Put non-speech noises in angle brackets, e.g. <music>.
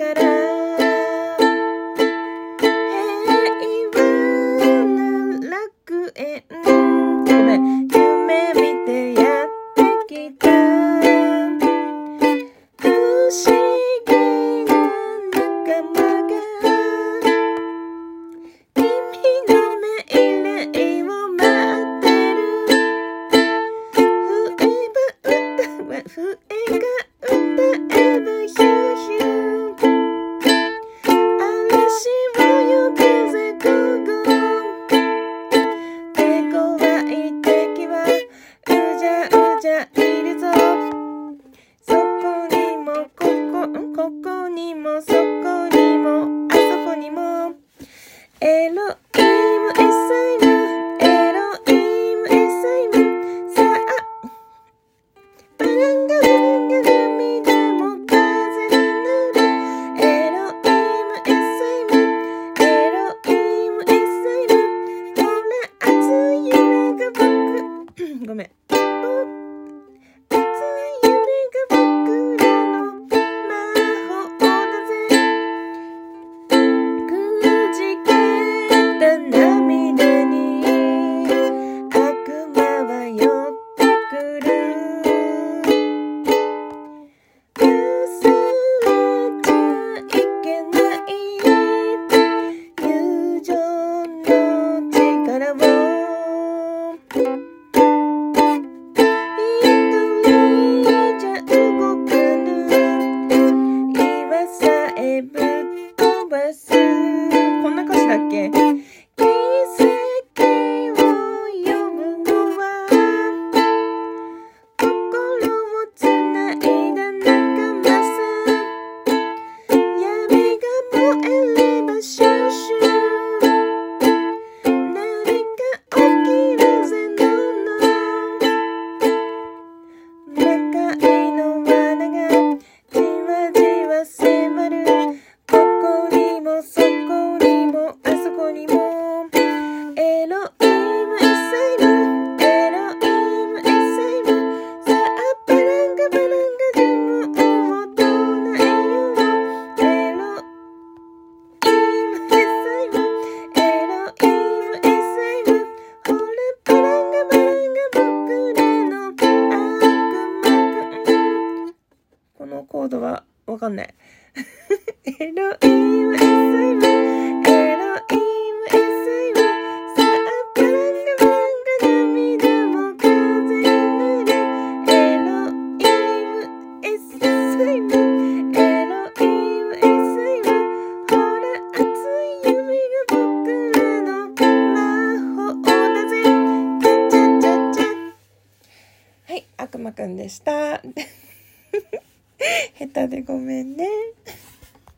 から。平和な楽園ご夢見てやってきた。不思議な仲間が君の命令を待ってる。笛が歌は笛がばす。こんな歌詞だっけ奇跡を呼ぶのは心をつないだ仲間さ闇が燃えるコードはわかんない。エロイムエッサイムエロイムエッサイムさあバランガバランガ涙も風になるエロイムエッサイムエロイムエッサイムほら熱い夢が僕らの魔法だぜチャチャチャチャはい悪魔くんでした <laughs> 下手でごめんね。